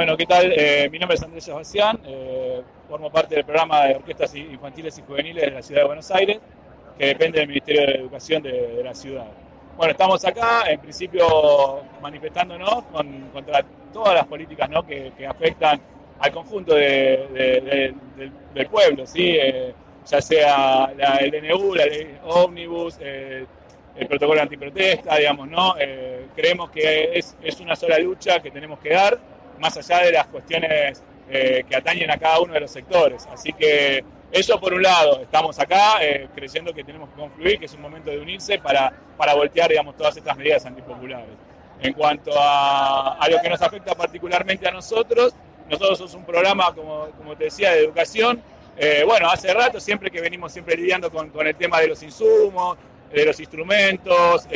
Bueno, ¿qué tal? Eh, mi nombre es Andrés Sebastián, eh, formo parte del programa de orquestas infantiles y juveniles de la ciudad de Buenos Aires, que depende del Ministerio de Educación de, la ciudad. Bueno, estamos acá, en principio, manifestándonos contra todas las políticas que, afectan al conjunto del pueblo, ¿sí? Eh, ya sea la, el DNU, la ley Omnibus, el protocolo antiprotesta, digamos, ¿no? creemos que es, es una sola lucha que tenemos que dar más allá de las cuestiones eh, que atañen a cada uno de los sectores. Así que eso por un lado, estamos acá eh, creyendo que tenemos que confluir, que es un momento de unirse para, para voltear digamos, todas estas medidas antipopulares. En cuanto a, a lo que nos afecta particularmente a nosotros, nosotros somos un programa, como, como te decía, de educación. Eh, bueno, hace rato, siempre que venimos siempre lidiando con, con el tema de los insumos, de los instrumentos,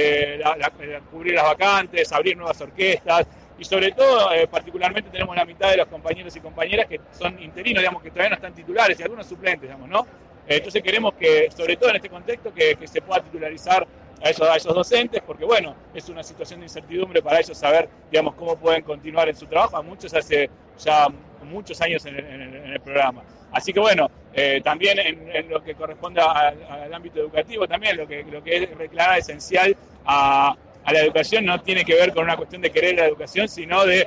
cubrir las vacantes, abrir nuevas orquestas y sobre todo, eh, particularmente tenemos la mitad de los compañeros y compañeras que son interinos, digamos, que todavía no están titulares y algunos suplentes, digamos, ¿no? Eh, entonces queremos que, sobre todo en este contexto, que, se pueda titularizar a esos, a esos docentes, porque bueno, es una situación de incertidumbre para ellos saber, digamos, cómo pueden continuar en su trabajo, a muchos hace ya muchos años en el, programa. Así que bueno, eh, también en, lo que corresponde al, ámbito educativo, también lo que, lo que es declarada esencial a, a la educación no tiene que ver con una cuestión de querer la educación, sino de,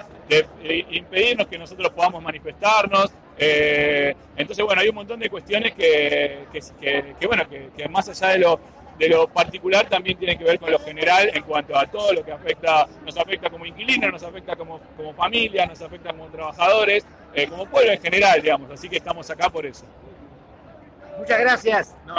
impedirnos que nosotros podamos manifestarnos. Eh, entonces, bueno, hay un montón de cuestiones que, que, bueno, que, más allá de lo, de lo particular también tienen que ver con lo general en cuanto a todo lo que afecta, nos afecta como inquilinos, nos afecta como, como familia, nos afecta como trabajadores, eh, como pueblo en general, digamos. Así que estamos acá por eso. Muchas gracias. No,